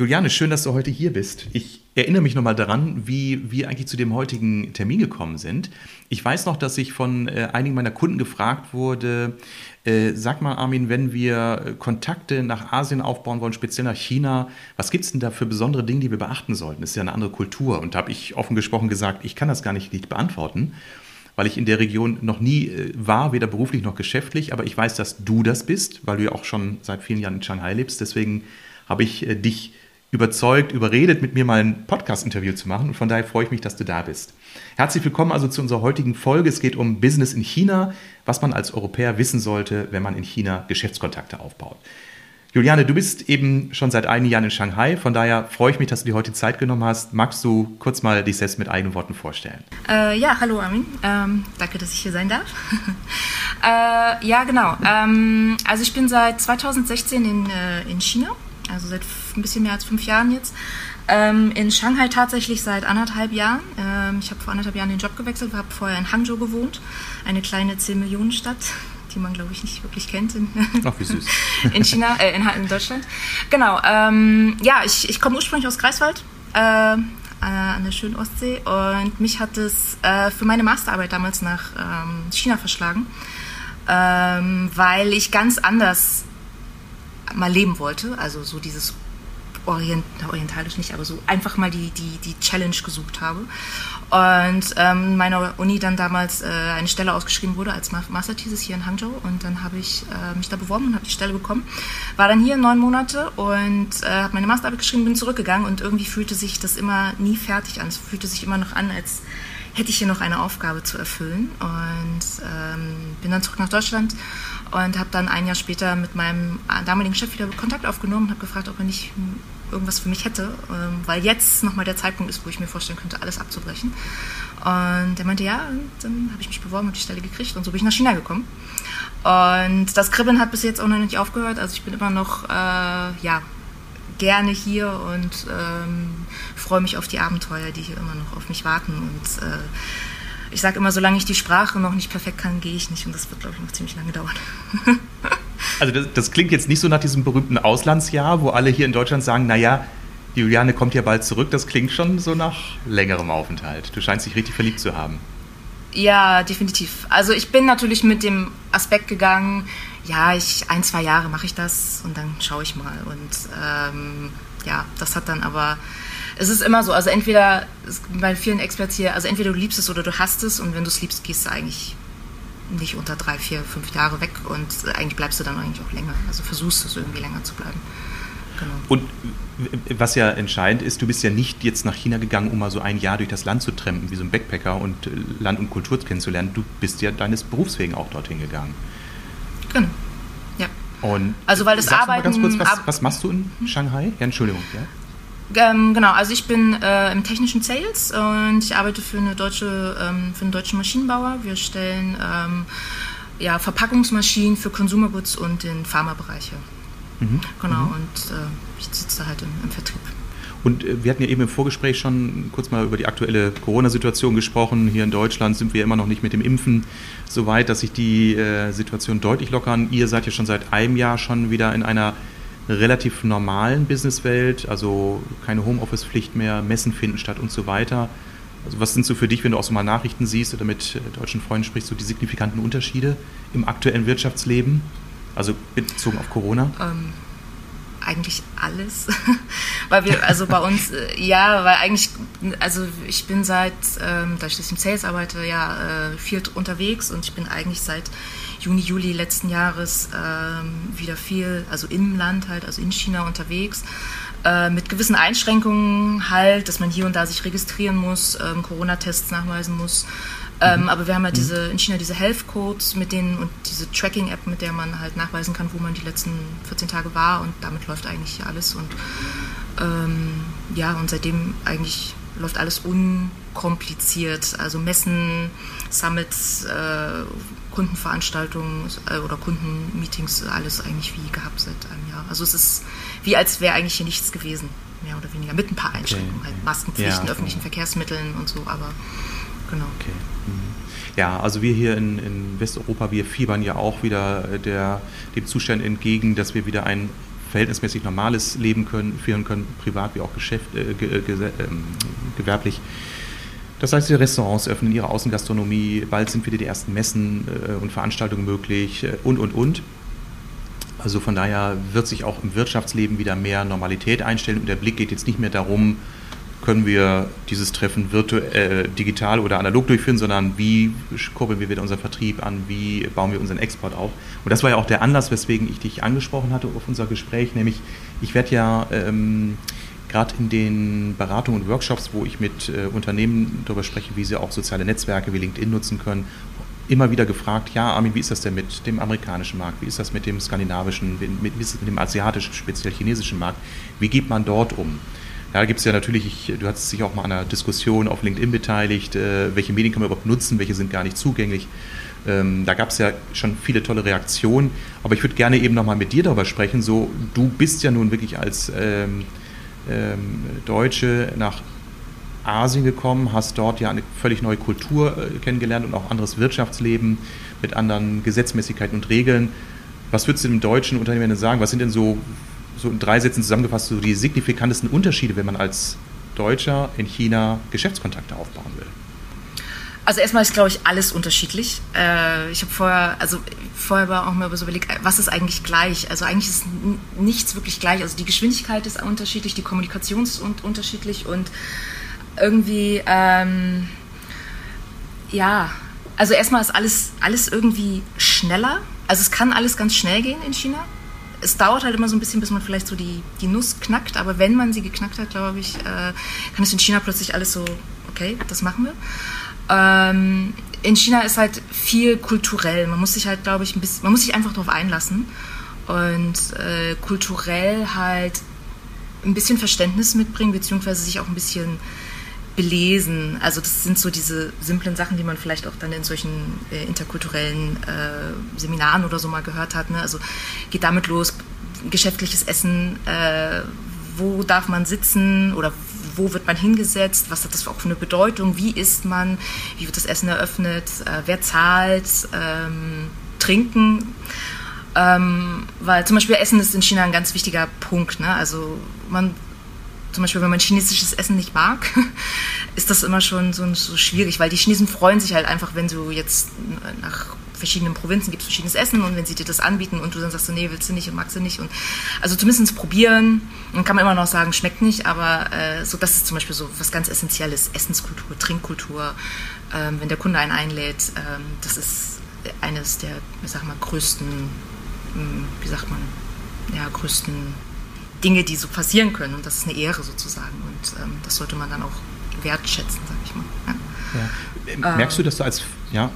Juliane, schön, dass du heute hier bist. Ich erinnere mich nochmal daran, wie wir eigentlich zu dem heutigen Termin gekommen sind. Ich weiß noch, dass ich von äh, einigen meiner Kunden gefragt wurde, äh, sag mal Armin, wenn wir Kontakte nach Asien aufbauen wollen, speziell nach China, was gibt es denn da für besondere Dinge, die wir beachten sollten? Das ist ja eine andere Kultur. Und da habe ich offen gesprochen gesagt, ich kann das gar nicht, nicht beantworten weil ich in der Region noch nie äh, war, weder beruflich noch geschäftlich, aber ich weiß, dass du das bist, weil du ja auch schon seit vielen Jahren in Shanghai lebst. Deswegen habe ich äh, dich überzeugt, überredet, mit mir mal ein Podcast-Interview zu machen. Und von daher freue ich mich, dass du da bist. Herzlich willkommen also zu unserer heutigen Folge. Es geht um Business in China, was man als Europäer wissen sollte, wenn man in China Geschäftskontakte aufbaut. Juliane, du bist eben schon seit einigen Jahren in Shanghai, von daher freue ich mich, dass du dir heute Zeit genommen hast. Magst du kurz mal dich selbst mit eigenen Worten vorstellen? Äh, ja, hallo Armin. Ähm, danke, dass ich hier sein darf. äh, ja, genau. Ähm, also ich bin seit 2016 in, äh, in China also seit ein bisschen mehr als fünf Jahren jetzt. Ähm, in Shanghai tatsächlich seit anderthalb Jahren. Ähm, ich habe vor anderthalb Jahren den Job gewechselt, habe vorher in Hangzhou gewohnt, eine kleine 10-Millionen-Stadt, die man, glaube ich, nicht wirklich kennt in, Ach, wie süß. in China, äh, in, in, Deutschland. Genau, ähm, ja, ich, ich komme ursprünglich aus Greifswald. Äh, an der schönen Ostsee und mich hat es äh, für meine Masterarbeit damals nach ähm, China verschlagen, ähm, weil ich ganz anders mal leben wollte. Also so dieses Orient, orientalisch nicht, aber so einfach mal die, die, die Challenge gesucht habe. Und ähm, meiner Uni dann damals äh, eine Stelle ausgeschrieben wurde als Master Thesis hier in Hangzhou und dann habe ich äh, mich da beworben und habe die Stelle bekommen. War dann hier neun Monate und äh, habe meine Masterarbeit geschrieben, bin zurückgegangen und irgendwie fühlte sich das immer nie fertig an. Es fühlte sich immer noch an, als hätte ich hier noch eine Aufgabe zu erfüllen und ähm, bin dann zurück nach Deutschland und habe dann ein Jahr später mit meinem damaligen Chef wieder Kontakt aufgenommen und habe gefragt, ob er nicht irgendwas für mich hätte, ähm, weil jetzt nochmal der Zeitpunkt ist, wo ich mir vorstellen könnte, alles abzubrechen. Und er meinte, ja, und dann habe ich mich beworben und die Stelle gekriegt und so bin ich nach China gekommen. Und das Kribbeln hat bis jetzt auch noch nicht aufgehört, also ich bin immer noch, äh, ja, gerne hier und ähm, freue mich auf die Abenteuer, die hier immer noch auf mich warten und äh, ich sage immer, solange ich die Sprache noch nicht perfekt kann, gehe ich nicht. Und das wird, glaube ich, noch ziemlich lange dauern. also das, das, klingt jetzt nicht so nach diesem berühmten Auslandsjahr, wo alle hier in Deutschland sagen, naja, die Juliane kommt ja bald zurück. Das klingt schon so nach längerem Aufenthalt. Du scheinst dich richtig verliebt zu haben. Ja, definitiv. Also ich bin natürlich mit dem Aspekt gegangen, ja, ich ein, zwei Jahre mache ich das und dann schaue ich mal. Und ähm, ja, das hat dann aber es ist immer so, also entweder, bei vielen Experts hier, also entweder du liebst es oder du hast es und wenn du es liebst, gehst du eigentlich nicht unter drei, vier, fünf Jahre weg und eigentlich bleibst du dann eigentlich auch länger. Also versuchst es irgendwie länger zu bleiben. Genau. Und was ja entscheidend ist, du bist ja nicht jetzt nach China gegangen, um mal so ein Jahr durch das Land zu trampen, wie so ein Backpacker und äh, Land und Kultur kennenzulernen. Du bist ja deines Berufs wegen auch dorthin gegangen. Und also weil das Arbeiten. Ganz kurz, was, was machst du in Shanghai? Ja, Entschuldigung. Ja? Ähm, genau, also ich bin äh, im technischen Sales und ich arbeite für, eine deutsche, ähm, für einen deutschen Maschinenbauer. Wir stellen ähm, ja, Verpackungsmaschinen für Consumer Goods und den Pharmabereich Mhm. Genau, mhm. und äh, ich sitze da halt im, im Vertrieb. Und äh, wir hatten ja eben im Vorgespräch schon kurz mal über die aktuelle Corona-Situation gesprochen. Hier in Deutschland sind wir immer noch nicht mit dem Impfen so weit, dass sich die äh, Situation deutlich lockern. Ihr seid ja schon seit einem Jahr schon wieder in einer relativ normalen Businesswelt, also keine Homeoffice-Pflicht mehr, Messen finden statt und so weiter. Also was sind so für dich, wenn du auch so mal Nachrichten siehst oder mit äh, deutschen Freunden sprichst, so die signifikanten Unterschiede im aktuellen Wirtschaftsleben, also bezogen auf Corona? Ähm, eigentlich alles, weil wir, also bei uns, äh, ja, weil eigentlich, also ich bin seit, ähm, da ich im Sales arbeite, ja, äh, viel unterwegs und ich bin eigentlich seit Juni, Juli letzten Jahres ähm, wieder viel, also im Land halt, also in China unterwegs. Äh, mit gewissen Einschränkungen halt, dass man hier und da sich registrieren muss, ähm, Corona-Tests nachweisen muss. Ähm, mhm. aber wir haben ja mhm. diese, in China diese Health Codes mit denen und diese Tracking-App, mit der man halt nachweisen kann, wo man die letzten 14 Tage war und damit läuft eigentlich alles und ähm, ja, und seitdem eigentlich läuft alles unkompliziert. Also Messen, Summits, äh, Kundenveranstaltungen äh, oder Kundenmeetings, alles eigentlich wie gehabt seit einem Jahr. Also es ist wie als wäre eigentlich hier nichts gewesen, mehr oder weniger, mit ein paar Einschränkungen, okay. halt Maskenpflichten, ja, öffentlichen Verkehrsmitteln und so, aber genau. Okay. Mhm. Ja, also wir hier in, in, Westeuropa, wir fiebern ja auch wieder der, dem Zustand entgegen, dass wir wieder ein verhältnismäßig normales Leben können, führen können, privat wie auch Geschäft, äh, ge, ge, äh, gewerblich. Das heißt, die Restaurants öffnen ihre Außengastronomie, bald sind wieder die ersten Messen äh, und Veranstaltungen möglich äh, und, und, und. Also von daher wird sich auch im Wirtschaftsleben wieder mehr Normalität einstellen und der Blick geht jetzt nicht mehr darum, können wir dieses Treffen virtuell, äh, digital oder analog durchführen, sondern wie kurbeln wir wieder unseren Vertrieb an, wie bauen wir unseren Export auf. Und das war ja auch der Anlass, weswegen ich dich angesprochen hatte auf unser Gespräch, nämlich ich werde ja ähm, gerade in den Beratungen und Workshops, wo ich mit äh, Unternehmen darüber spreche, wie sie auch soziale Netzwerke wie LinkedIn nutzen können, immer wieder gefragt, ja, Armin, wie ist das denn mit dem amerikanischen Markt? Wie ist das mit dem skandinavischen, wie ist das mit dem asiatischen, speziell chinesischen Markt? Wie geht man dort um? Ja, da gibt es ja natürlich, ich, du hast dich auch mal an einer Diskussion auf LinkedIn beteiligt, äh, welche Medien kann man überhaupt nutzen, welche sind gar nicht zugänglich. Ähm, da gab es ja schon viele tolle Reaktionen, aber ich würde gerne eben nochmal mit dir darüber sprechen. So, du bist ja nun wirklich als ähm, ähm, Deutsche nach Asien gekommen, hast dort ja eine völlig neue Kultur äh, kennengelernt und auch anderes Wirtschaftsleben mit anderen Gesetzmäßigkeiten und Regeln. Was würdest du dem deutschen Unternehmen sagen? Was sind denn so so in drei Sätzen zusammengefasst, so die signifikantesten Unterschiede, wenn man als Deutscher in China Geschäftskontakte aufbauen will? Also erstmal ist, glaube ich, alles unterschiedlich. Äh, ich habe vorher, also vorher war auch mal so überlegt, was ist eigentlich gleich? Also eigentlich ist nichts wirklich gleich. Also die Geschwindigkeit ist unterschiedlich, die Kommunikation ist unterschiedlich und irgendwie, ähm, ja, also erstmal ist alles, alles irgendwie schneller. Also es kann alles ganz schnell gehen in China es dauert halt immer so ein bisschen, bis man vielleicht so die, die Nuss knackt, aber wenn man sie geknackt hat, glaube ich, äh, kann es in China plötzlich alles so, okay, das machen wir. Ähm, in China ist halt viel kulturell. Man muss sich halt, glaube ich, ein bisschen, man muss sich einfach darauf einlassen und äh, kulturell halt ein bisschen Verständnis mitbringen, beziehungsweise sich auch ein bisschen belesen. Also das sind so diese simplen Sachen, die man vielleicht auch dann in solchen äh, interkulturellen äh, Seminaren oder so mal gehört hat. Ne? Also geht damit los, geschäftliches Essen, äh, wo darf man sitzen oder wo wird man hingesetzt, was hat das auch für eine Bedeutung, wie isst man, wie wird das Essen eröffnet, äh, wer zahlt, ähm, trinken. Ähm, weil zum Beispiel Essen ist in China ein ganz wichtiger Punkt. Ne? Also man zum Beispiel, wenn man chinesisches Essen nicht mag, ist das immer schon so, so, schwierig, weil die Chinesen freuen sich halt einfach, wenn du jetzt nach verschiedenen Provinzen gibt verschiedenes Essen und wenn sie dir das anbieten und du dann sagst, nee, willst du nicht und magst du nicht. Und also zumindest probieren, dann kann man immer noch sagen, schmeckt nicht, aber äh, so das ist zum Beispiel so was ganz Essentielles, Essenskultur, Trinkkultur. Ähm, wenn der Kunde einen einlädt, ähm, das ist eines der, ich sag mal, größten, hm, wie sagt man, ja, größten Dinge, die so passieren können. Und das ist eine Ehre sozusagen. Und ähm, das sollte man dann auch wertschätzen, sag ich mal. Ja. Ja. Merkst du, dass du als, ja,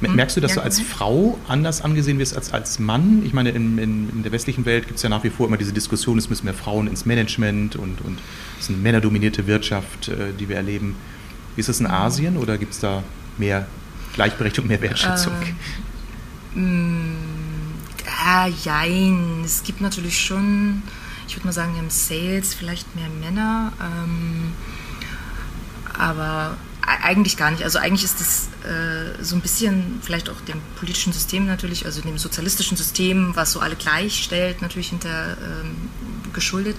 hm? merkst du, dass ja, du als Frau anders angesehen wirst als als Mann? Ich meine, in, in, in der westlichen Welt gibt es ja nach wie vor immer diese Diskussion, es müssen mehr Frauen ins Management und, und es ist eine männerdominierte Wirtschaft, äh, die wir erleben. Ist das in mhm. Asien oder gibt es da mehr Gleichberechtigung, mehr Wertschätzung? Ähm, ja, jein. Es gibt natürlich schon ich würde mal sagen, im Sales vielleicht mehr Männer, ähm, aber eigentlich gar nicht. Also eigentlich ist das äh, so ein bisschen vielleicht auch dem politischen System natürlich, also dem sozialistischen System, was so alle gleichstellt, natürlich hinter ähm, geschuldet,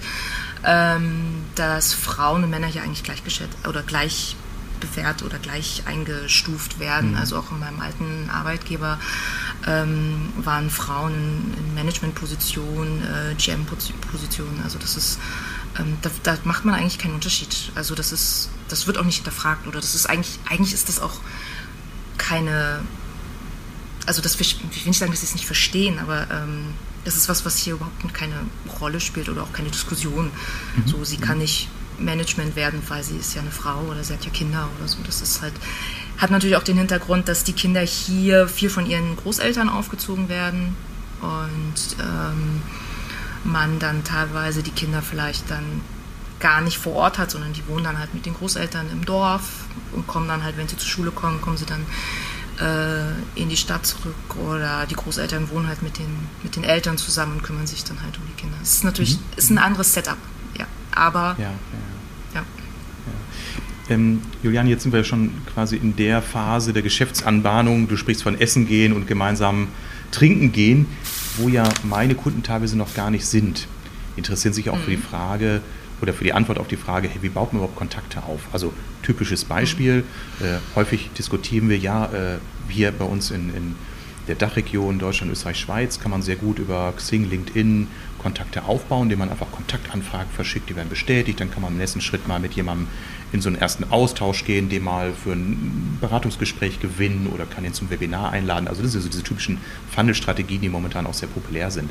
ähm, dass Frauen und Männer hier eigentlich gleichgeschätzt oder gleich bewährt oder gleich eingestuft werden. Mhm. Also auch in meinem alten Arbeitgeber ähm, waren Frauen in Managementpositionen, äh, GM-Positionen. Also das ist, ähm, da, da, macht man eigentlich keinen Unterschied. Also das ist, das wird auch nicht hinterfragt oder das ist eigentlich, eigentlich ist das auch keine, also das, ich will nicht sagen, dass sie es nicht verstehen, aber ähm, das ist was, was hier überhaupt keine Rolle spielt oder auch keine Diskussion. Mhm. So, sie kann nicht Management werden, weil sie ist ja eine Frau oder sie hat ja Kinder oder so. Das ist halt, hat natürlich auch den Hintergrund, dass die Kinder hier viel von ihren Großeltern aufgezogen werden und ähm, man dann teilweise die Kinder vielleicht dann gar nicht vor Ort hat, sondern die wohnen dann halt mit den Großeltern im Dorf und kommen dann halt, wenn sie zur Schule kommen, kommen sie dann äh, in die Stadt zurück oder die Großeltern wohnen halt mit den, mit den Eltern zusammen und kümmern sich dann halt um die Kinder. Es ist natürlich mhm. ist ein anderes Setup. Aber ja, ja. ja. Ähm, Julian, jetzt sind wir schon quasi in der Phase der Geschäftsanbahnung. Du sprichst von Essen gehen und gemeinsam trinken gehen, wo ja meine Kunden teilweise noch gar nicht sind. Interessieren sich auch mhm. für die mhm. Frage oder für die Antwort auf die Frage, hey, wie baut man überhaupt Kontakte auf? Also typisches Beispiel, mhm. äh, häufig diskutieren wir ja äh, hier bei uns in, in der Dachregion Deutschland, Österreich, Schweiz kann man sehr gut über Xing, LinkedIn Kontakte aufbauen, indem man einfach Kontaktanfragen verschickt, die werden bestätigt. Dann kann man im nächsten Schritt mal mit jemandem in so einen ersten Austausch gehen, den mal für ein Beratungsgespräch gewinnen oder kann ihn zum Webinar einladen. Also das sind so diese typischen Funnel-Strategien, die momentan auch sehr populär sind.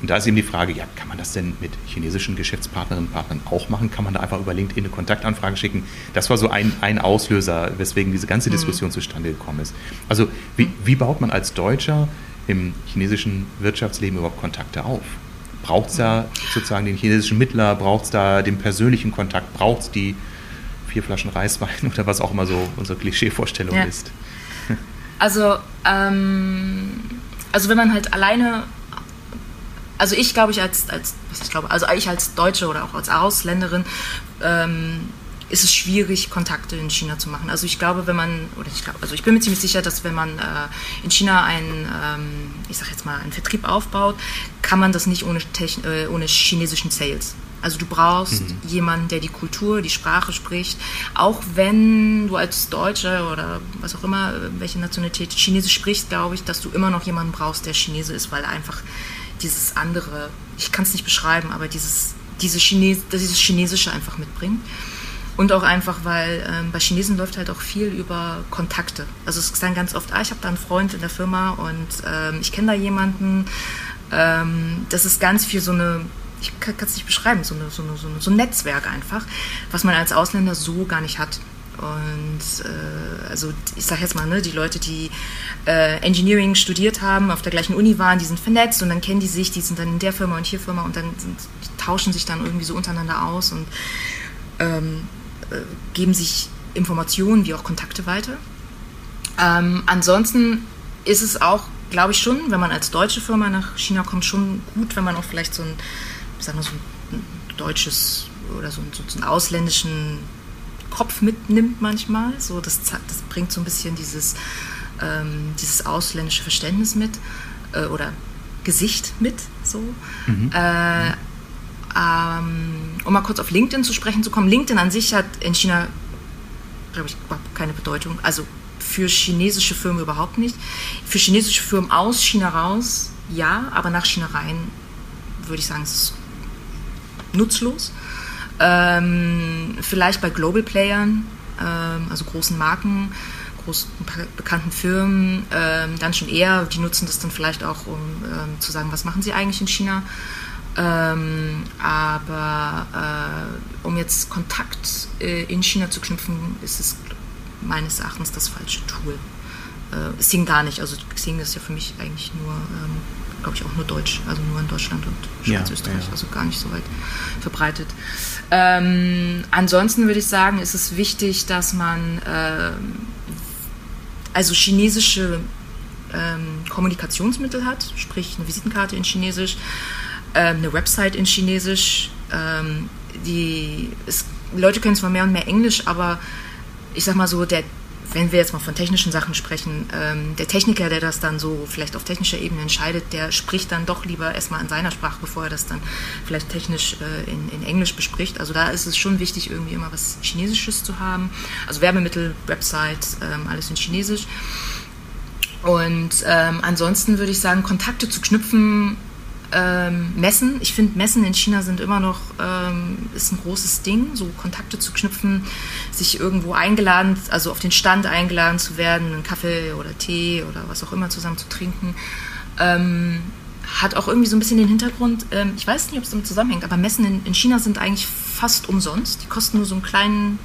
Und da ist eben die Frage, ja, kann man das denn mit chinesischen Geschäftspartnerinnen und Partnern auch machen? Kann man da einfach über LinkedIn eine Kontaktanfrage schicken? Das war so ein, ein Auslöser, weswegen diese ganze mhm. Diskussion mhm. zustande gekommen ist. Also wie, wie baut man als Deutscher im chinesischen Wirtschaftsleben überhaupt Kontakte auf? Braucht es da sozusagen den chinesischen Mittler? Braucht es da den persönlichen Kontakt? Braucht es die vier Flaschen Reiswein oder was auch immer so unsere Klischeevorstellung ja. ist? Also, ähm, also wenn man halt alleine also ich glaube ich als, als was ich glaube, also ich als Deutsche oder auch als Ausländerin ähm, ist es schwierig, Kontakte in China zu machen. Also ich glaube, wenn man, oder ich glaube, also ich bin mir ziemlich sicher, dass wenn man äh, in China einen, ähm, ich sag jetzt mal, einen Vertrieb aufbaut, kann man das nicht ohne, Techn äh, ohne chinesischen Sales. Also du brauchst mhm. jemanden, der die Kultur, die Sprache spricht, auch wenn du als Deutscher oder was auch immer, welche Nationalität Chinesisch sprichst, glaube ich, dass du immer noch jemanden brauchst, der Chinese ist, weil einfach dieses andere, ich kann es nicht beschreiben, aber dieses, diese Chines, dieses Chinesische einfach mitbringt. Und auch einfach, weil ähm, bei Chinesen läuft halt auch viel über Kontakte. Also es ist dann ganz oft, ah, ich habe da einen Freund in der Firma und ähm, ich kenne da jemanden. Ähm, das ist ganz viel so eine, ich kann es nicht beschreiben, so, eine, so, eine, so, eine, so ein Netzwerk einfach, was man als Ausländer so gar nicht hat. Und äh, also ich sage jetzt mal, ne, die Leute, die äh, Engineering studiert haben, auf der gleichen Uni waren, die sind vernetzt und dann kennen die sich, die sind dann in der Firma und hier Firma und dann sind, tauschen sich dann irgendwie so untereinander aus und ähm, äh, geben sich Informationen wie auch Kontakte weiter. Ähm, ansonsten ist es auch, glaube ich schon, wenn man als deutsche Firma nach China kommt, schon gut, wenn man auch vielleicht so ein, sagen wir so ein deutsches oder so, so einen ausländischen Kopf mitnimmt manchmal. So, das, das bringt so ein bisschen dieses, ähm, dieses ausländische Verständnis mit äh, oder Gesicht mit. So. Mhm. Äh, ähm, um mal kurz auf LinkedIn zu sprechen zu kommen. LinkedIn an sich hat in China, glaube ich, überhaupt keine Bedeutung. Also für chinesische Firmen überhaupt nicht. Für chinesische Firmen aus China raus, ja, aber nach China rein würde ich sagen, es ist nutzlos. Ähm, vielleicht bei Global Playern, ähm, also großen Marken, großen bekannten Firmen, ähm, dann schon eher. Die nutzen das dann vielleicht auch, um ähm, zu sagen, was machen sie eigentlich in China. Ähm, aber äh, um jetzt Kontakt äh, in China zu knüpfen, ist es meines Erachtens das falsche Tool. Äh, Xing gar nicht. Also Xing ist ja für mich eigentlich nur ähm, glaube ich, auch nur Deutsch, also nur in Deutschland und Schweiz, ja, Österreich, ja. also gar nicht so weit verbreitet. Ähm, ansonsten würde ich sagen, ist es wichtig, dass man äh, also chinesische ähm, Kommunikationsmittel hat, sprich eine Visitenkarte in Chinesisch, äh, eine Website in Chinesisch. Ähm, die, es, Leute können zwar mehr und mehr Englisch, aber ich sag mal so, der wenn wir jetzt mal von technischen Sachen sprechen, ähm, der Techniker, der das dann so vielleicht auf technischer Ebene entscheidet, der spricht dann doch lieber erstmal in seiner Sprache, bevor er das dann vielleicht technisch äh, in, in Englisch bespricht. Also da ist es schon wichtig, irgendwie immer was Chinesisches zu haben. Also Werbemittel, Website, ähm, alles in Chinesisch. Und ähm, ansonsten würde ich sagen, Kontakte zu knüpfen ähm, Messen. Ich finde, Messen in China sind immer noch ähm, ist ein großes Ding, so Kontakte zu knüpfen, sich irgendwo eingeladen, also auf den Stand eingeladen zu werden, einen Kaffee oder Tee oder was auch immer zusammen zu trinken. Ähm, hat auch irgendwie so ein bisschen den Hintergrund, ähm, ich weiß nicht, ob es damit zusammenhängt, aber Messen in, in China sind eigentlich fast umsonst. Die kosten nur so einen kleinen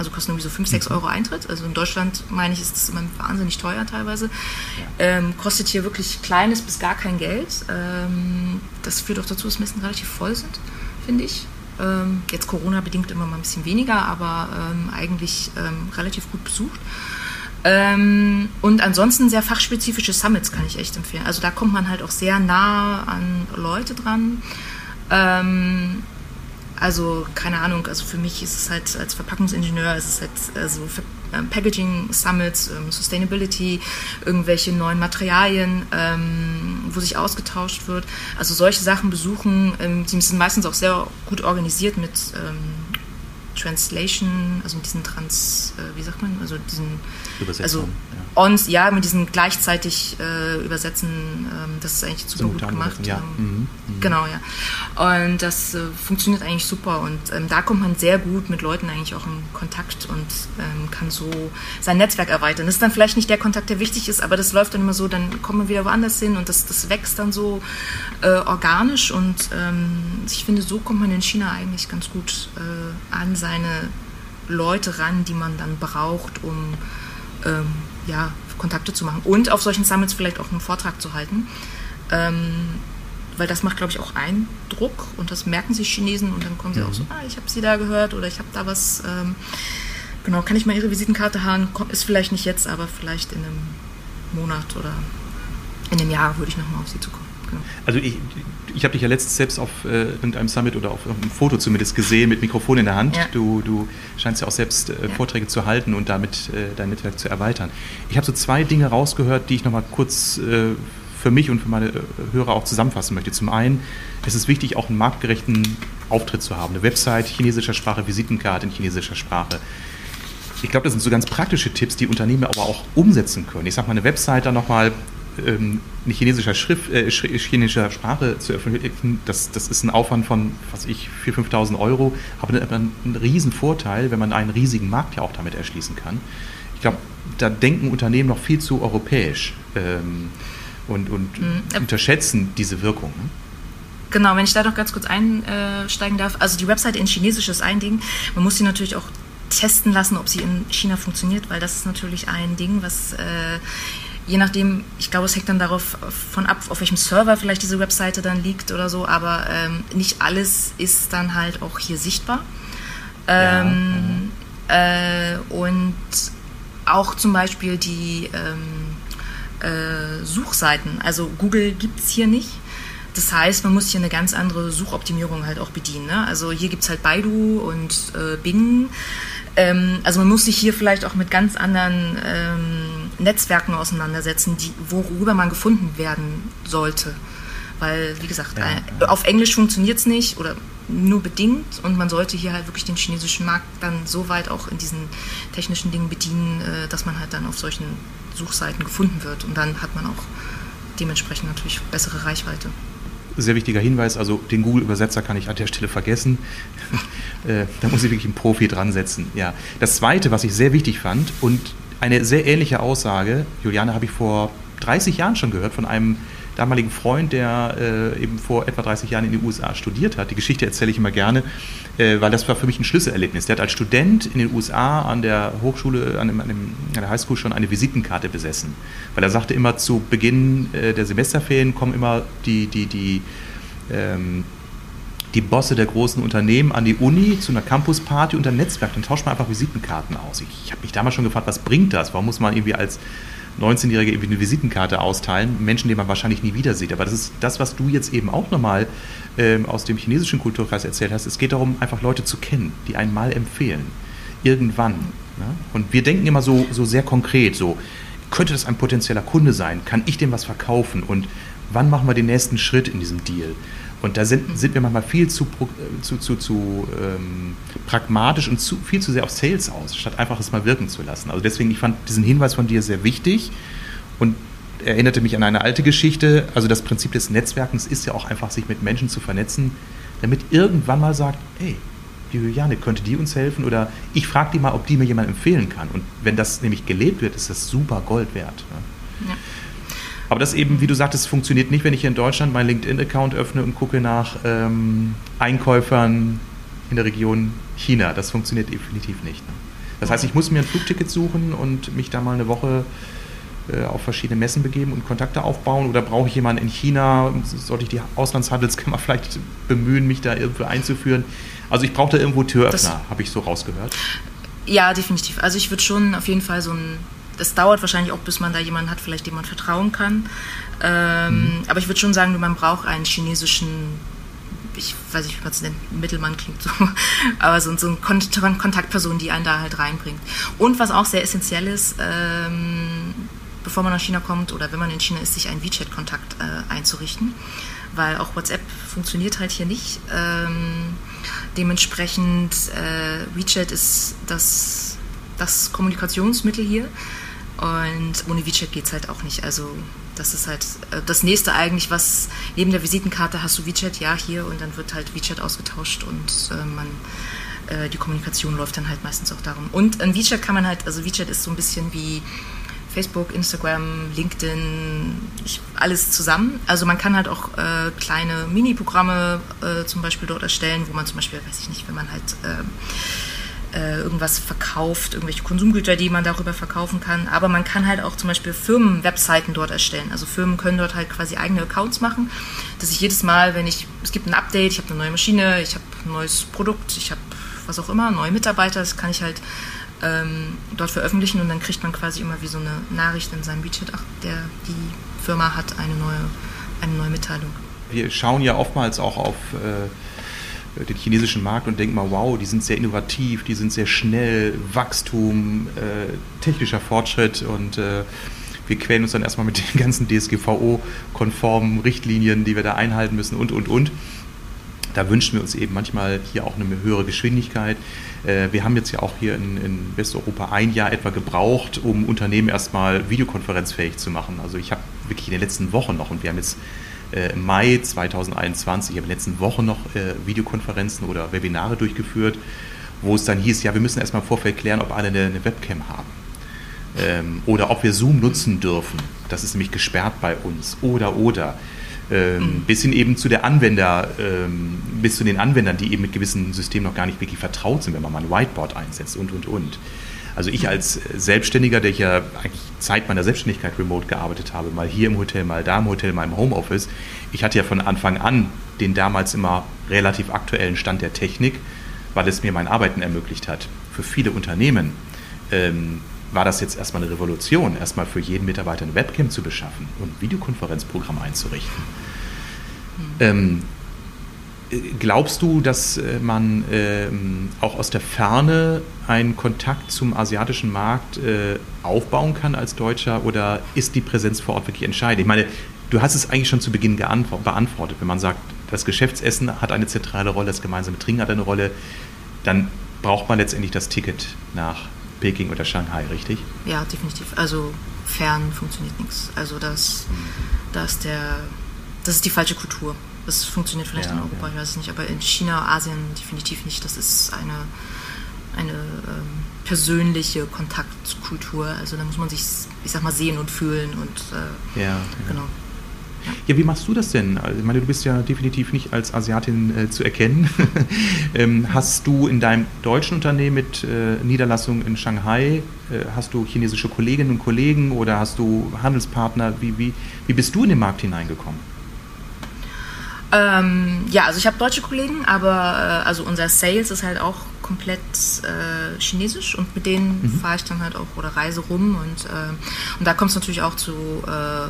also kosten irgendwie so 5, 6 mhm. Euro Eintritt. Also in Deutschland, meine ich, ist das immer wahnsinnig teuer teilweise. Ähm, kostet hier wirklich kleines bis gar kein Geld. Ähm, das führt auch dazu, dass Messen relativ voll sind, finde ich. Ähm, jetzt Corona-bedingt immer mal ein bisschen weniger, aber ähm, eigentlich ähm, relativ gut besucht. Ähm, und ansonsten sehr fachspezifische Summits kann ich echt empfehlen. Also da kommt man halt auch sehr nah an Leute dran. Ähm, also keine Ahnung, also für mich ist es halt als Verpackungsingenieur, ist es halt also ähm, Packaging Summits, ähm, Sustainability, irgendwelche neuen Materialien, ähm, wo sich ausgetauscht wird. Also solche Sachen besuchen, ähm, die sind meistens auch sehr gut organisiert mit Translation, also mit diesen Trans, äh, wie sagt man, also diesen Übersetzung, also ons, ja, mit diesen gleichzeitig äh, Übersetzen, ähm, das ist eigentlich super gut gemacht. Ja. Ähm, mhm. Mhm. Genau, ja. Und das äh, funktioniert eigentlich super und ähm, da kommt man sehr gut mit Leuten eigentlich auch in Kontakt und ähm, kann so sein Netzwerk erweitern. Das ist dann vielleicht nicht der Kontakt, der wichtig ist, aber das läuft dann immer so, dann kommt man wieder woanders hin und das, das wächst dann so äh, organisch und ähm, ich finde, so kommt man in China eigentlich ganz gut äh, an seine Leute ran, die man dann braucht, um ähm, ja, Kontakte zu machen und auf solchen Summits vielleicht auch einen Vortrag zu halten. Ähm, weil das macht, glaube ich, auch Eindruck und das merken sich Chinesen und dann kommen sie mhm. auch so, ah, ich habe sie da gehört oder ich habe da was. Ähm, genau, kann ich mal ihre Visitenkarte haben? Ist vielleicht nicht jetzt, aber vielleicht in einem Monat oder in einem Jahr würde ich nochmal auf sie zukommen. Genau. Also ich, ich habe dich ja letztens selbst auf äh, irgendeinem Summit oder auf, einem Foto zumindest gesehen mit Mikrofon in der Hand. Ja. Du, du scheinst ja auch selbst äh. Vorträge zu halten und damit äh, dein Netzwerk zu erweitern. Ich habe so zwei Dinge rausgehört, die ich nochmal kurz äh, für mich und für meine äh, Hörer auch zusammenfassen möchte. Zum einen ist es wichtig, auch einen marktgerechten Auftritt zu haben. Eine Website chinesischer Sprache, Visitenkarte in chinesischer Sprache. Ich glaube, das sind so ganz praktische Tipps, die Unternehmen aber auch umsetzen können. Ich sage mal, eine Website dann nochmal ähm, in chinesischer, Schrift, äh, chinesischer Sprache zu öffnen, das, das ist ein Aufwand von, was ich, 4.000, 5.000 Euro, aber einen, einen riesen Vorteil, wenn man einen riesigen Markt ja auch damit erschließen kann. Ich glaube, da denken Unternehmen noch viel zu europäisch ähm, und, und mhm. unterschätzen diese Wirkung. Ne? Genau, wenn ich da noch ganz kurz einsteigen darf. Also die Website in Chinesisch ist ein Ding. Man muss sie natürlich auch testen lassen, ob sie in China funktioniert, weil das ist natürlich ein Ding, was äh, je nachdem, ich glaube, es hängt dann darauf von ab, auf welchem Server vielleicht diese Webseite dann liegt oder so, aber ähm, nicht alles ist dann halt auch hier sichtbar. Ähm, ja, äh, und auch zum Beispiel die ähm, äh, Suchseiten, also Google gibt es hier nicht. Das heißt, man muss hier eine ganz andere Suchoptimierung halt auch bedienen. Ne? Also hier gibt es halt Baidu und äh, Bing. Ähm, also man muss sich hier vielleicht auch mit ganz anderen ähm, Netzwerken auseinandersetzen, die, worüber man gefunden werden sollte. Weil, wie gesagt, ja, ja. auf Englisch funktioniert es nicht oder nur bedingt und man sollte hier halt wirklich den chinesischen Markt dann so weit auch in diesen technischen Dingen bedienen, äh, dass man halt dann auf solchen Suchseiten gefunden wird und dann hat man auch dementsprechend natürlich bessere Reichweite sehr wichtiger Hinweis, also den Google-Übersetzer kann ich an der Stelle vergessen. Äh, da muss ich wirklich einen Profi dran setzen. Ja. Das Zweite, was ich sehr wichtig fand und eine sehr ähnliche Aussage, Juliane, habe ich vor 30 Jahren schon gehört von einem damaligen Freund, der äh, eben vor etwa 30 Jahren in den USA studiert hat. Die Geschichte erzähle ich immer gerne, äh, weil das war für mich ein Schlüsselerlebnis. Der hat als Student in den USA an der Hochschule, an, dem, an, dem, an der Highschool schon eine Visitenkarte besessen. Weil er sagte immer, zu Beginn äh, der Semesterferien kommen immer die, die, die, ähm, die Bosse der großen Unternehmen an die Uni zu einer Campusparty und ein Netzwerk. Dann tauscht man einfach Visitenkarten aus. Ich, ich habe mich damals schon gefragt, was bringt das? Warum muss man irgendwie als 19-Jährige irgendwie eine Visitenkarte austeilen, Menschen, die man wahrscheinlich nie wieder sieht. Aber das ist das, was du jetzt eben auch nochmal ähm, aus dem chinesischen Kulturkreis erzählt hast. Es geht darum, einfach Leute zu kennen, die einen mal empfehlen. Irgendwann. Ne? Und wir denken immer so, so sehr konkret, so, könnte das ein potenzieller Kunde sein? Kann ich dem was verkaufen? Und wann machen wir den nächsten Schritt in diesem Deal? Und da sind, sind wir manchmal viel zu, äh, zu, zu, zu ähm, pragmatisch und zu, viel zu sehr auf Sales aus, statt einfach es mal wirken zu lassen. Also deswegen, ich fand diesen Hinweis von dir sehr wichtig und erinnerte mich an eine alte Geschichte. Also das Prinzip des Netzwerkens ist ja auch einfach, sich mit Menschen zu vernetzen, damit irgendwann mal sagt, ey, die Juliane, könnte die uns helfen? Oder ich frage die mal, ob die mir jemand empfehlen kann. Und wenn das nämlich gelebt wird, ist das super Gold wert. Ne? Ja. Aber das eben, wie du sagtest, funktioniert nicht, wenn ich hier in Deutschland meinen LinkedIn-Account öffne und gucke nach ähm, Einkäufern in der Region China. Das funktioniert definitiv nicht. Ne? Das heißt, ich muss mir ein Flugticket suchen und mich da mal eine Woche äh, auf verschiedene Messen begeben und Kontakte aufbauen? Oder brauche ich jemanden in China? Sollte ich die Auslandshandelskammer vielleicht bemühen, mich da irgendwo einzuführen? Also ich brauche da irgendwo Türöffner, habe ich so rausgehört. Ja, definitiv. Also ich würde schon auf jeden Fall so ein das dauert wahrscheinlich auch, bis man da jemanden hat, vielleicht dem man vertrauen kann. Ähm, mhm. Aber ich würde schon sagen, man braucht einen chinesischen, ich weiß nicht, wie man es nennt, Mittelmann klingt so, aber so, so eine Kontaktperson, die einen da halt reinbringt. Und was auch sehr essentiell ist, ähm, bevor man nach China kommt oder wenn man in China ist, sich einen WeChat-Kontakt äh, einzurichten, weil auch WhatsApp funktioniert halt hier nicht. Ähm, dementsprechend äh, WeChat ist das, das Kommunikationsmittel hier und ohne WeChat geht es halt auch nicht. Also das ist halt äh, das nächste eigentlich, was neben der Visitenkarte hast du WeChat, ja, hier und dann wird halt WeChat ausgetauscht und äh, man äh, die Kommunikation läuft dann halt meistens auch darum. Und an WeChat kann man halt, also WeChat ist so ein bisschen wie Facebook, Instagram, LinkedIn, ich, alles zusammen. Also man kann halt auch äh, kleine Mini-Programme äh, zum Beispiel dort erstellen, wo man zum Beispiel, weiß ich nicht, wenn man halt äh, irgendwas verkauft, irgendwelche Konsumgüter, die man darüber verkaufen kann. Aber man kann halt auch zum Beispiel Firmen-Webseiten dort erstellen. Also Firmen können dort halt quasi eigene Accounts machen, dass ich jedes Mal, wenn ich, es gibt ein Update, ich habe eine neue Maschine, ich habe ein neues Produkt, ich habe was auch immer, neue Mitarbeiter, das kann ich halt ähm, dort veröffentlichen und dann kriegt man quasi immer wie so eine Nachricht in seinem WeChat, ach, der, die Firma hat eine neue, eine neue Mitteilung. Wir schauen ja oftmals auch auf äh, den chinesischen Markt und denken mal, wow, die sind sehr innovativ, die sind sehr schnell, Wachstum, äh, technischer Fortschritt und äh, wir quälen uns dann erstmal mit den ganzen DSGVO-konformen Richtlinien, die wir da einhalten müssen und, und, und. Da wünschen wir uns eben manchmal hier auch eine höhere Geschwindigkeit. Äh, wir haben jetzt ja auch hier in, in, Westeuropa ein Jahr etwa gebraucht, um Unternehmen erstmal videokonferenzfähig zu machen. Also ich habe wirklich in den letzten Wochen noch, und wir haben jetzt äh, im Mai 2021, ich habe in den letzten Wochen noch äh, Videokonferenzen oder Webinare durchgeführt, wo es dann hieß, ja, wir müssen erstmal im Vorfeld klären, ob alle eine, eine Webcam haben. Ähm, oder ob wir Zoom nutzen dürfen. Das ist nämlich gesperrt bei uns. Oder, oder ähm, mhm. bis hin eben zu der Anwender, ähm, bis zu den Anwendern, die eben mit gewissen Systemen noch gar nicht wirklich vertraut sind, wenn man mal ein Whiteboard einsetzt und, und, und. Also ich als Selbstständiger, der ich ja eigentlich Zeit meiner Selbstständigkeit remote gearbeitet habe, mal hier im Hotel, mal da im Hotel, mal im Homeoffice, ich hatte ja von Anfang an den damals immer relativ aktuellen Stand der Technik, weil es mir mein Arbeiten ermöglicht hat. Für viele Unternehmen ähm, war das jetzt erstmal eine Revolution, erstmal für jeden Mitarbeiter eine Webcam zu beschaffen und ein Videokonferenzprogramm einzurichten. Mhm. Ähm, glaubst du, dass äh, man ähm, auch aus der Ferne einen Kontakt zum asiatischen Markt äh, aufbauen kann als Deutscher oder ist die Präsenz vor Ort wirklich entscheidend? Ich meine, du hast es eigentlich schon zu Beginn beantwortet. Wenn man sagt, das Geschäftsessen hat eine zentrale Rolle, das gemeinsame Trinken hat eine Rolle, dann braucht man letztendlich das Ticket nach Peking oder Shanghai, richtig? Ja, definitiv. Also fern funktioniert nichts. Also das, das, der, das ist die falsche Kultur. Das funktioniert vielleicht ja, in Europa, ja. ich weiß es nicht, aber in China, Asien definitiv nicht. Das ist eine, eine ähm, persönliche Kontaktkultur. Also da muss man sich, ich sag mal, sehen und fühlen und äh, ja, genau. Ja, wie machst du das denn? Also, ich meine, du bist ja definitiv nicht als Asiatin äh, zu erkennen. ähm, hast du in deinem deutschen Unternehmen mit äh, Niederlassung in Shanghai, äh, hast du chinesische Kolleginnen und Kollegen oder hast du Handelspartner? Wie, wie, wie bist du in den Markt hineingekommen? Ähm, ja, also ich habe deutsche Kollegen, aber äh, also unser Sales ist halt auch komplett äh, chinesisch und mit denen mhm. fahre ich dann halt auch oder reise rum und, äh, und da kommt es natürlich auch zu äh,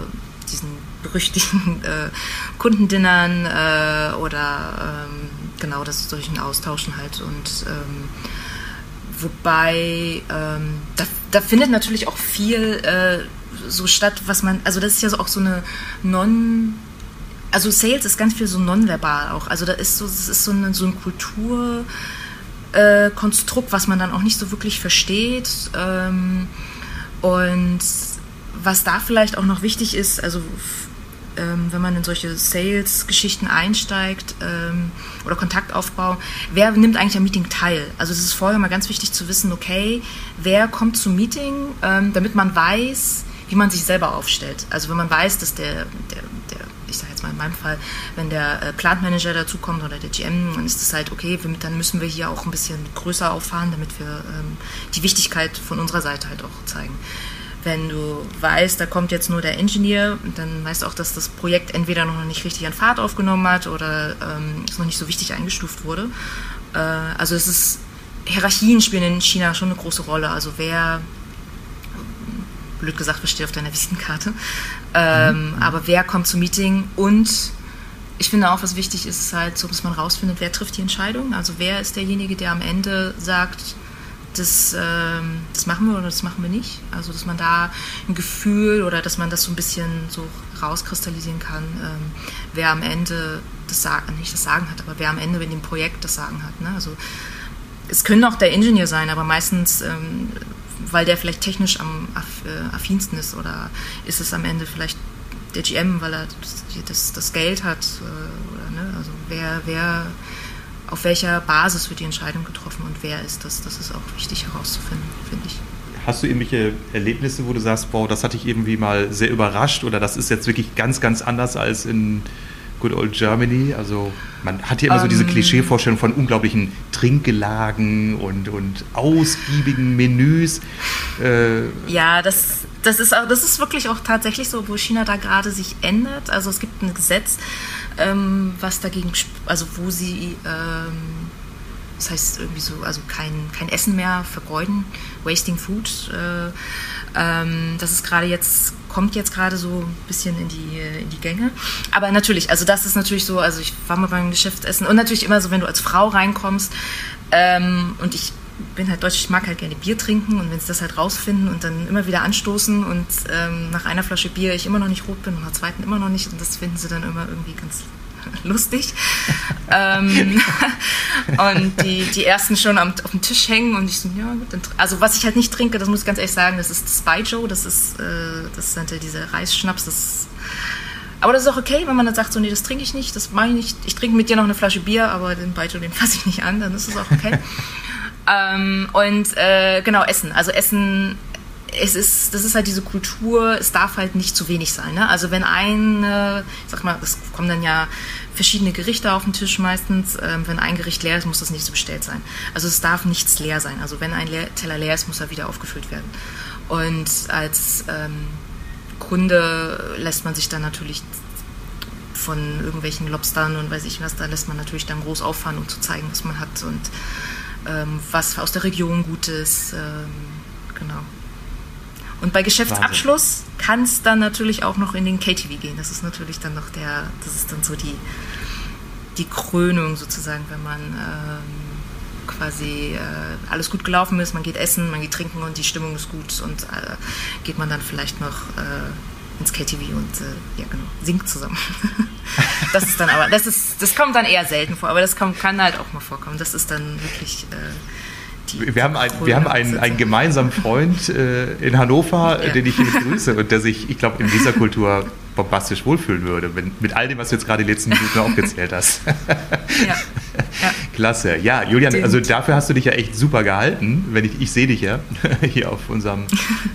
diesen berüchtigten äh, Kundendinnern äh, oder ähm, genau das solchen Austauschen halt und ähm, wobei ähm, da, da, findet natürlich auch viel äh, so statt, was man, also das ist ja so auch so eine non also Sales ist ganz viel so nonverbal auch. Also da ist so, das ist so, eine, so ein Kulturkonstrukt, äh, was man dann auch nicht so wirklich versteht. Ähm, und was da vielleicht auch noch wichtig ist, also ähm, wenn man in solche Sales-Geschichten einsteigt ähm, oder Kontaktaufbau, wer nimmt eigentlich am Meeting teil? Also es ist vorher mal ganz wichtig zu wissen, okay, wer kommt zum Meeting, ähm, damit man weiß, wie man sich selber aufstellt. Also wenn man weiß, dass der, der ich sage jetzt mal in meinem Fall, wenn der äh, Plant Manager dazukommt oder der GM, dann ist es halt okay, dann müssen wir hier auch ein bisschen größer auffahren, damit wir ähm, die Wichtigkeit von unserer Seite halt auch zeigen. Wenn du weißt, da kommt jetzt nur der Engineer, dann weißt du auch, dass das Projekt entweder noch nicht richtig an Fahrt aufgenommen hat oder ähm, es noch nicht so wichtig eingestuft wurde. Äh, also es ist, Hierarchien spielen in China schon eine große Rolle. Also wer blöd gesagt, was steht auf deiner Visitenkarte. Ähm, mhm. Aber wer kommt zum Meeting und ich finde auch, was wichtig ist, ist halt so, dass man rausfindet, wer trifft die Entscheidung. Also wer ist derjenige, der am Ende sagt, das, ähm, das machen wir oder das machen wir nicht. Also dass man da ein Gefühl oder dass man das so ein bisschen so rauskristallisieren kann, ähm, wer am Ende das Sagen, nicht das Sagen hat, aber wer am Ende in dem Projekt das Sagen hat. Ne? Also es können auch der Ingenieur sein, aber meistens, ähm, weil der vielleicht technisch am äh, affinsten ist oder ist es am Ende vielleicht der GM, weil er das, das Geld hat. Äh, oder, ne? Also wer, wer, auf welcher Basis wird die Entscheidung getroffen und wer ist das? Das ist auch wichtig herauszufinden, finde ich. Hast du irgendwelche Erlebnisse, wo du sagst, wow, das hatte ich irgendwie mal sehr überrascht oder das ist jetzt wirklich ganz, ganz anders als in Good Old Germany? Also man hat ja immer um, so diese ähm. Klischeevorstellung von unglaublichen Trinkgelagen und, und ausgiebigen Menüs. Äh, ja, das, das, ist, das ist wirklich auch tatsächlich so, wo China da gerade sich ändert. Also es gibt ein Gesetz, ähm, was dagegen, also wo sie... Ähm, das heißt irgendwie so, also kein, kein Essen mehr vergeuden, wasting food. Äh, ähm, das ist gerade jetzt, kommt jetzt gerade so ein bisschen in die, in die Gänge. Aber natürlich, also das ist natürlich so, also ich war mal beim Geschäftsessen und natürlich immer so, wenn du als Frau reinkommst ähm, und ich bin halt deutsch, ich mag halt gerne Bier trinken und wenn sie das halt rausfinden und dann immer wieder anstoßen und ähm, nach einer Flasche Bier ich immer noch nicht rot bin und nach zweiten immer noch nicht und das finden sie dann immer irgendwie ganz lustig. ähm, und die, die ersten schon am, auf dem Tisch hängen und ich so, ja gut. Also was ich halt nicht trinke, das muss ich ganz ehrlich sagen, das ist das Baijiu, das ist, äh, das ist halt dieser Reisschnaps, das aber das ist auch okay, wenn man dann sagt, so, nee, das trinke ich nicht, das mache ich nicht. Ich trinke mit dir noch eine Flasche Bier, aber den Baijiu, den fasse ich nicht an, dann ist es auch okay. ähm, und äh, genau, Essen. Also Essen es ist, das ist halt diese Kultur, es darf halt nicht zu wenig sein. Ne? Also wenn ein, äh, sag mal, es kommen dann ja verschiedene Gerichte auf den Tisch meistens. Ähm, wenn ein Gericht leer ist, muss das nächste bestellt sein. Also es darf nichts leer sein. Also wenn ein leer, Teller leer ist, muss er wieder aufgefüllt werden. Und als ähm, Kunde lässt man sich dann natürlich von irgendwelchen Lobstern und weiß ich was, da lässt man natürlich dann groß auffahren, um zu zeigen, was man hat und ähm, was aus der Region gut ist. Ähm, genau. Und bei Geschäftsabschluss kann es dann natürlich auch noch in den KTV gehen. Das ist natürlich dann noch der, das ist dann so die, die Krönung sozusagen, wenn man ähm, quasi äh, alles gut gelaufen ist, man geht essen, man geht trinken und die Stimmung ist gut und äh, geht man dann vielleicht noch äh, ins KTV und äh, ja genau, singt zusammen. das ist dann aber, das ist, das kommt dann eher selten vor, aber das kommt, kann halt auch mal vorkommen. Das ist dann wirklich äh, wir haben, ein, wir haben einen, einen gemeinsamen Freund äh, in Hannover, ja. den ich hier begrüße und der sich, ich glaube, in dieser Kultur bombastisch wohlfühlen würde, wenn, mit all dem, was du jetzt gerade die letzten Minuten aufgezählt hast. ja. ja. Klasse. Ja, Julian, also dafür hast du dich ja echt super gehalten. Wenn ich, ich sehe dich ja hier auf unserem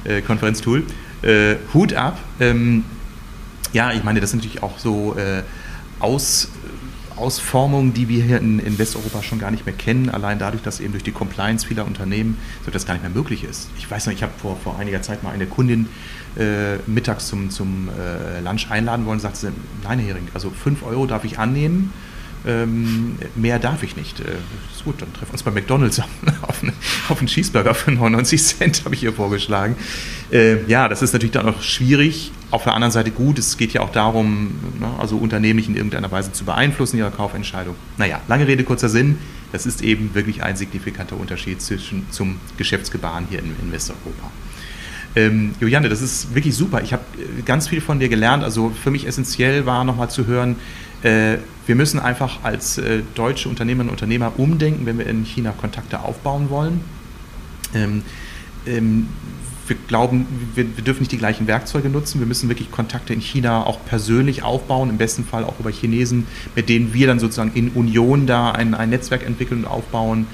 äh, Konferenztool. Äh, Hut ab. Ähm, ja, ich meine, das sind natürlich auch so äh, aus Ausformungen, die wir hier in, in, Westeuropa schon gar nicht mehr kennen, allein dadurch, dass eben durch die Compliance vieler Unternehmen so das gar nicht mehr möglich ist. Ich weiß noch, ich habe vor, vor einiger Zeit mal eine Kundin äh, mittags zum, zum äh, Lunch einladen wollen und sagte, nein, Herr Hering, also 5 Euro darf ich annehmen, ähm, mehr darf ich nicht. Äh, ist gut, dann treffen wir uns bei McDonalds auf, einen, auf einen Cheeseburger für 99 Cent, habe ich ihr vorgeschlagen. Äh, ja, das ist natürlich dann auch schwierig. Auf der anderen Seite gut, es geht ja auch darum, ne, also Unternehmen nicht in irgendeiner Weise zu beeinflussen, ihre Kaufentscheidung. Naja, lange Rede, kurzer Sinn. Das ist eben wirklich ein signifikanter Unterschied zwischen, zum Geschäftsgebaren hier in, in Westeuropa. Ähm, Juliane, das ist wirklich super. Ich habe äh, ganz viel von dir gelernt. Also für mich essentiell war nochmal zu hören, wir müssen einfach als äh, deutsche Unternehmerinnen und Unternehmer umdenken, wenn wir in China Kontakte aufbauen wollen. Ähm, ähm, wir glauben, wir, wir, dürfen nicht die gleichen Werkzeuge nutzen. Wir müssen wirklich Kontakte in China auch persönlich aufbauen, im besten Fall auch über Chinesen, mit denen wir dann sozusagen in Union da ein, ein Netzwerk entwickeln und aufbauen.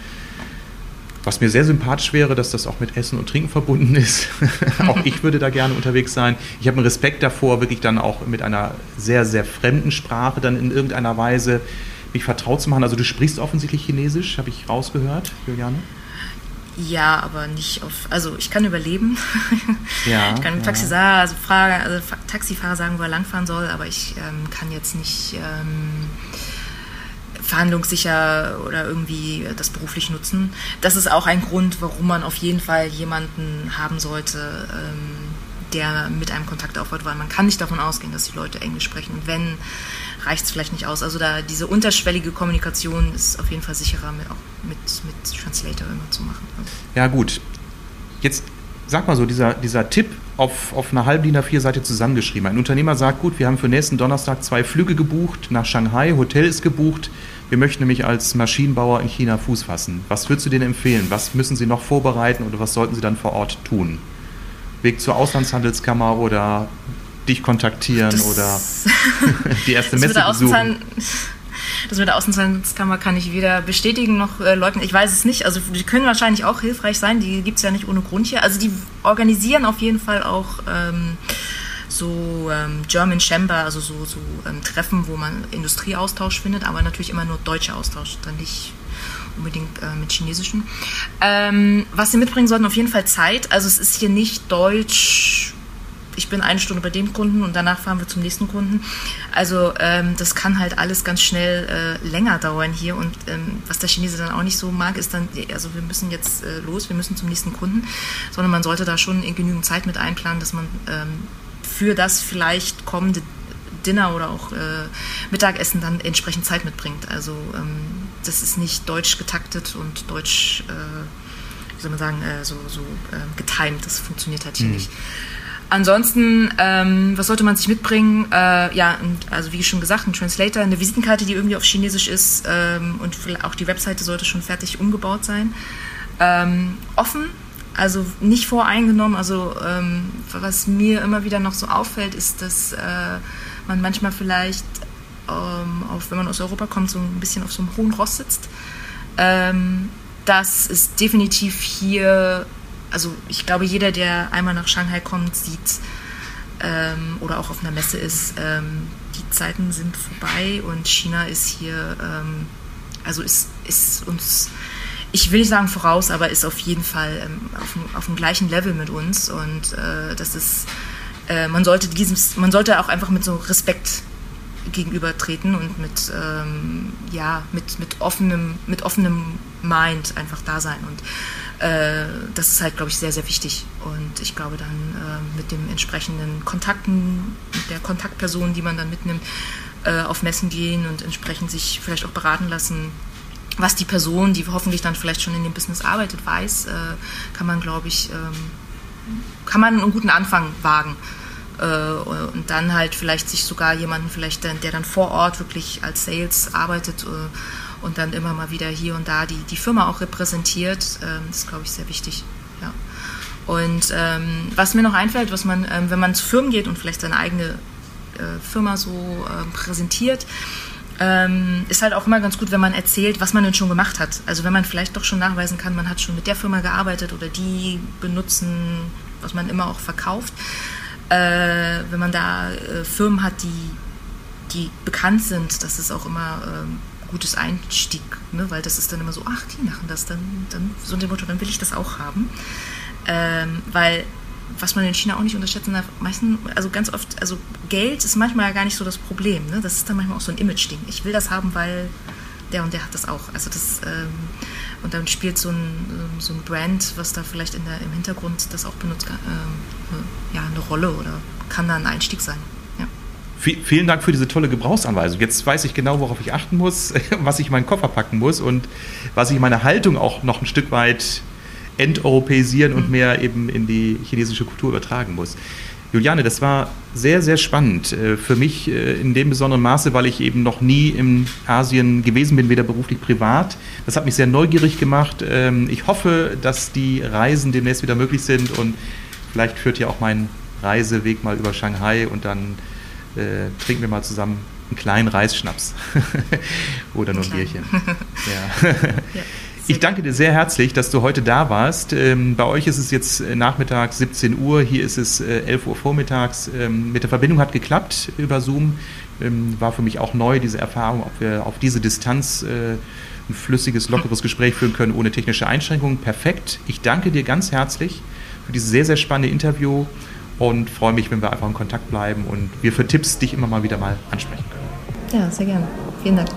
Was mir sehr sympathisch wäre, dass das auch mit Essen und Trinken verbunden ist. auch ich würde da gerne unterwegs sein. Ich habe einen Respekt davor, wirklich dann auch mit einer sehr, sehr fremden Sprache dann in irgendeiner Weise mich vertraut zu machen. Also du sprichst offensichtlich Chinesisch, habe ich rausgehört, Juliane? Ja, aber nicht auf. Also ich kann überleben. Ja, ich kann ja. Taxifahrer, also, also Taxifahrer sagen, wo er langfahren soll, aber ich ähm, kann jetzt nicht. Ähm, verhandlungssicher oder irgendwie das beruflich nutzen. Das ist auch ein Grund, warum man auf jeden Fall jemanden haben sollte, ähm, der mit einem Kontakt aufbaut, weil man kann nicht davon ausgehen, dass die Leute Englisch sprechen. Und wenn, reicht es vielleicht nicht aus. Also da diese unterschwellige Kommunikation ist auf jeden Fall sicherer, mit, auch mit, mit Translator immer zu machen. Ja gut, jetzt sag mal so, dieser, dieser Tipp auf, auf einer halben DIN A4-Seite zusammengeschrieben. Ein Unternehmer sagt, gut, wir haben für nächsten Donnerstag zwei Flüge gebucht nach Shanghai, Hotel ist gebucht, wir möchten nämlich als Maschinenbauer in China Fuß fassen. Was würdest du denen empfehlen? Was müssen sie noch vorbereiten oder was sollten sie dann vor Ort tun? Weg zur Auslandshandelskammer oder dich kontaktieren das oder die erste Messe besuchen? Das mit der Außenhandelskammer kann ich weder bestätigen noch äh, leugnen. Ich weiß es nicht. Also die können wahrscheinlich auch hilfreich sein. Die gibt es ja nicht ohne Grund hier. Also die organisieren auf jeden Fall auch ähm, so ähm, German Chamber, also so, so ähm, Treffen, wo man Industrieaustausch findet, aber natürlich immer nur deutscher Austausch, dann nicht unbedingt äh, mit chinesischen. Ähm, was sie mitbringen sollten, auf jeden Fall Zeit. Also es ist hier nicht deutsch ich bin eine Stunde bei dem Kunden und danach fahren wir zum nächsten Kunden. Also ähm, das kann halt alles ganz schnell äh, länger dauern hier und ähm, was der Chinese dann auch nicht so mag, ist dann, also wir müssen jetzt äh, los, wir müssen zum nächsten Kunden, sondern man sollte da schon in genügend Zeit mit einplanen, dass man ähm, für das vielleicht kommende Dinner oder auch äh, Mittagessen dann entsprechend Zeit mitbringt. Also ähm, das ist nicht deutsch getaktet und deutsch, äh, wie soll man sagen, äh, so, so ähm, getimed. Das funktioniert halt hier mhm. nicht. Ansonsten, ähm, was sollte man sich mitbringen? Äh, ja, also wie schon gesagt, ein Translator, eine Visitenkarte, die irgendwie auf Chinesisch ist ähm, und auch die Webseite sollte schon fertig umgebaut sein. Ähm, offen, also nicht voreingenommen. Also ähm, was mir immer wieder noch so auffällt, ist, dass äh, man manchmal vielleicht, ähm, auf, wenn man aus Europa kommt, so ein bisschen auf so einem hohen Ross sitzt. Ähm, das ist definitiv hier also ich glaube, jeder, der einmal nach Shanghai kommt, sieht ähm, oder auch auf einer Messe ist, ähm, die Zeiten sind vorbei und China ist hier, ähm, also ist, ist uns, ich will nicht sagen voraus, aber ist auf jeden Fall ähm, auf, auf dem gleichen Level mit uns und äh, das ist, äh, man sollte diesem, man sollte auch einfach mit so Respekt gegenübertreten und mit, ähm, ja, mit, mit, offenem, mit offenem Mind einfach da sein und äh, das ist halt, glaube ich, sehr, sehr wichtig. Und ich glaube dann äh, mit den entsprechenden Kontakten, mit der Kontaktperson, die man dann mitnimmt, äh, auf Messen gehen und entsprechend sich vielleicht auch beraten lassen, was die Person, die hoffentlich dann vielleicht schon in dem Business arbeitet, weiß, äh, kann man, glaube ich, ähm, kann man einen guten Anfang wagen äh, und dann halt vielleicht sich sogar jemanden vielleicht, der dann vor Ort wirklich als Sales arbeitet und dann immer mal wieder hier und da die, die Firma auch repräsentiert. Ähm, das ist, glaube ich, sehr wichtig. Ja. Und ähm, was mir noch einfällt, was man, ähm, wenn man zu Firmen geht und vielleicht seine eigene äh, Firma so ähm, präsentiert, ähm, ist halt auch immer ganz gut, wenn man erzählt, was man denn schon gemacht hat. Also wenn man vielleicht doch schon nachweisen kann, man hat schon mit der Firma gearbeitet oder die benutzen, was man immer auch verkauft. Äh, wenn man da äh, Firmen hat, die, die bekannt sind, das ist auch immer ähm, gutes Einstieg, ne? weil das ist dann immer so, ach, die machen das, dann, dann so dem Motto, dann will ich das auch haben. Ähm, weil was man in China auch nicht unterschätzen darf, meistens, also ganz oft, also Geld ist manchmal gar nicht so das Problem. Ne? Das ist dann manchmal auch so ein Image-Ding. Ich will das haben, weil der und der hat das auch. Also das, ähm, und dann spielt so ein, so ein Brand, was da vielleicht in der, im Hintergrund das auch benutzt, ähm, ja, eine Rolle oder kann da ein Einstieg sein vielen Dank für diese tolle Gebrauchsanweisung. Jetzt weiß ich genau, worauf ich achten muss, was ich in meinen Koffer packen muss und was ich meine Haltung auch noch ein Stück weit enteuropäisieren und mehr eben in die chinesische Kultur übertragen muss. Juliane, das war sehr, sehr spannend. Äh, für mich äh, in dem besonderen Maße, weil ich eben noch nie in Asien gewesen bin, weder beruflich, privat. Das hat mich sehr neugierig gemacht. Ähm, ich hoffe, dass die Reisen demnächst wieder möglich sind und vielleicht führt ja auch mein Reiseweg mal über Shanghai und dann äh, trinken wir mal zusammen einen kleinen Reisschnaps oder nur ein Bierchen. ja. ja. Ich danke dir sehr herzlich, dass du heute da warst. Ähm, bei euch ist es jetzt äh, Nachmittag 17 Uhr, hier ist es äh, 11 Uhr vormittags. Ähm, mit der Verbindung hat geklappt über Zoom. Ähm, war für mich auch neu, diese Erfahrung, ob wir auf diese Distanz äh, ein flüssiges, lockeres Gespräch führen können ohne technische Einschränkungen. Perfekt. Ich danke dir ganz herzlich für dieses sehr, sehr spannende Interview und freue mich, wenn wir einfach in Kontakt bleiben und wir für Tipps dich immer mal wieder mal ansprechen können. Ja, sehr gerne. Vielen Dank.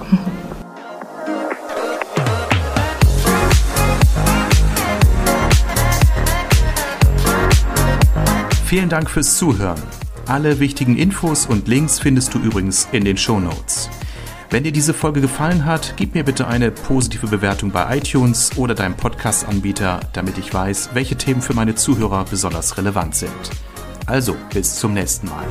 Vielen Dank fürs Zuhören. Alle wichtigen Infos und Links findest du übrigens in den Show Notes. Wenn dir diese Folge gefallen hat, gib mir bitte eine positive Bewertung bei iTunes oder deinem Podcast-Anbieter, damit ich weiß, welche Themen für meine Zuhörer besonders relevant sind. Also, bis zum nächsten Mal.